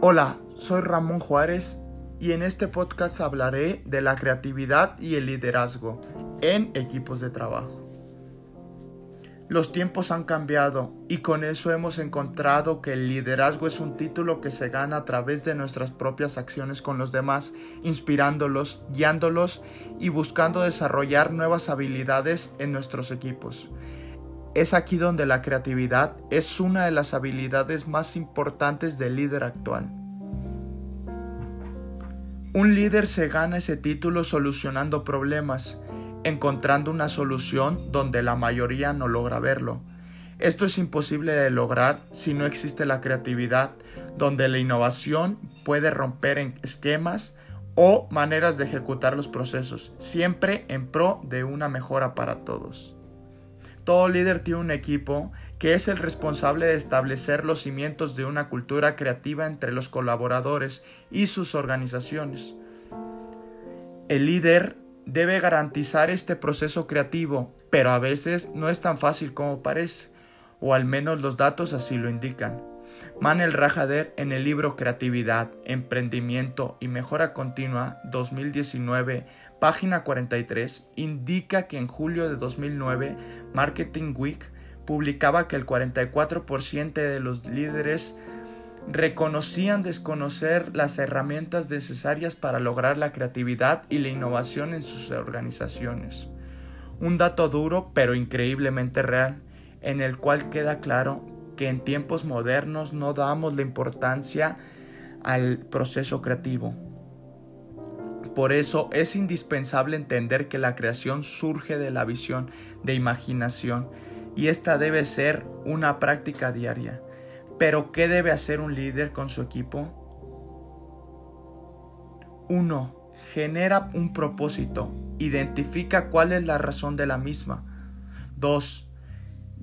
Hola, soy Ramón Juárez y en este podcast hablaré de la creatividad y el liderazgo en equipos de trabajo. Los tiempos han cambiado y con eso hemos encontrado que el liderazgo es un título que se gana a través de nuestras propias acciones con los demás, inspirándolos, guiándolos y buscando desarrollar nuevas habilidades en nuestros equipos. Es aquí donde la creatividad es una de las habilidades más importantes del líder actual. Un líder se gana ese título solucionando problemas, encontrando una solución donde la mayoría no logra verlo. Esto es imposible de lograr si no existe la creatividad, donde la innovación puede romper en esquemas o maneras de ejecutar los procesos, siempre en pro de una mejora para todos. Todo líder tiene un equipo que es el responsable de establecer los cimientos de una cultura creativa entre los colaboradores y sus organizaciones. El líder debe garantizar este proceso creativo, pero a veces no es tan fácil como parece, o al menos los datos así lo indican. Manel Rajader en el libro Creatividad, Emprendimiento y Mejora Continua 2019, página 43, indica que en julio de 2009 Marketing Week publicaba que el 44% de los líderes reconocían desconocer las herramientas necesarias para lograr la creatividad y la innovación en sus organizaciones. Un dato duro pero increíblemente real, en el cual queda claro que en tiempos modernos no damos la importancia al proceso creativo. Por eso es indispensable entender que la creación surge de la visión, de imaginación, y esta debe ser una práctica diaria. Pero ¿qué debe hacer un líder con su equipo? 1. Genera un propósito. Identifica cuál es la razón de la misma. 2.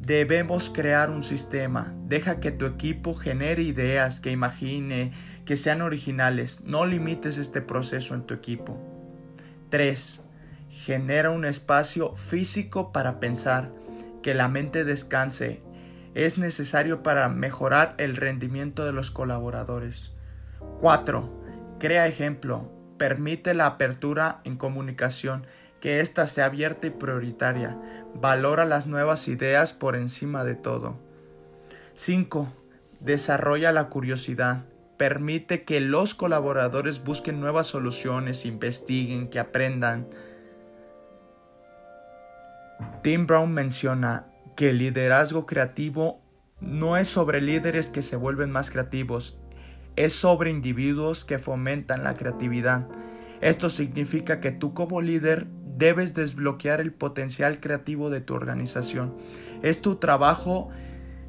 Debemos crear un sistema. Deja que tu equipo genere ideas, que imagine, que sean originales. No limites este proceso en tu equipo. 3. Genera un espacio físico para pensar, que la mente descanse es necesario para mejorar el rendimiento de los colaboradores. 4. Crea ejemplo. Permite la apertura en comunicación, que ésta sea abierta y prioritaria. Valora las nuevas ideas por encima de todo. 5. Desarrolla la curiosidad. Permite que los colaboradores busquen nuevas soluciones, investiguen, que aprendan. Tim Brown menciona que el liderazgo creativo no es sobre líderes que se vuelven más creativos, es sobre individuos que fomentan la creatividad. Esto significa que tú como líder debes desbloquear el potencial creativo de tu organización. Es tu trabajo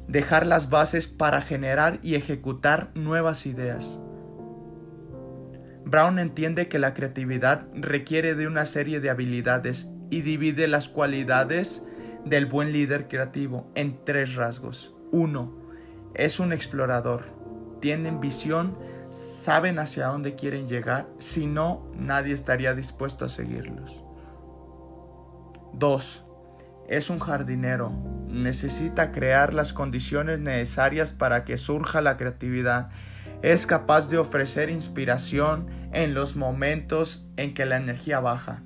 dejar las bases para generar y ejecutar nuevas ideas. Brown entiende que la creatividad requiere de una serie de habilidades y divide las cualidades del buen líder creativo en tres rasgos. Uno, es un explorador. Tienen visión, saben hacia dónde quieren llegar, si no, nadie estaría dispuesto a seguirlos. Dos, es un jardinero. Necesita crear las condiciones necesarias para que surja la creatividad. Es capaz de ofrecer inspiración en los momentos en que la energía baja.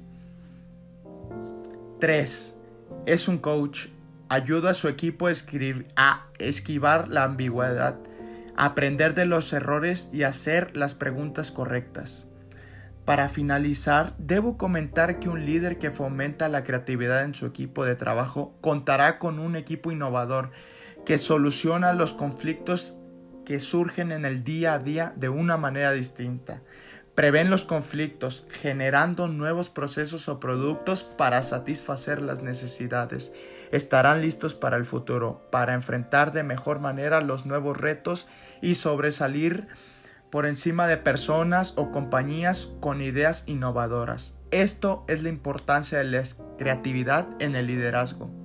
3 es un coach, ayuda a su equipo a, esquivar la ambigüedad, aprender de los errores y hacer las preguntas correctas. Para finalizar, debo comentar que un líder que fomenta la creatividad en su equipo de trabajo contará con un equipo innovador que soluciona los conflictos que surgen en el día a día de una manera distinta. Prevén los conflictos, generando nuevos procesos o productos para satisfacer las necesidades. Estarán listos para el futuro, para enfrentar de mejor manera los nuevos retos y sobresalir por encima de personas o compañías con ideas innovadoras. Esto es la importancia de la creatividad en el liderazgo.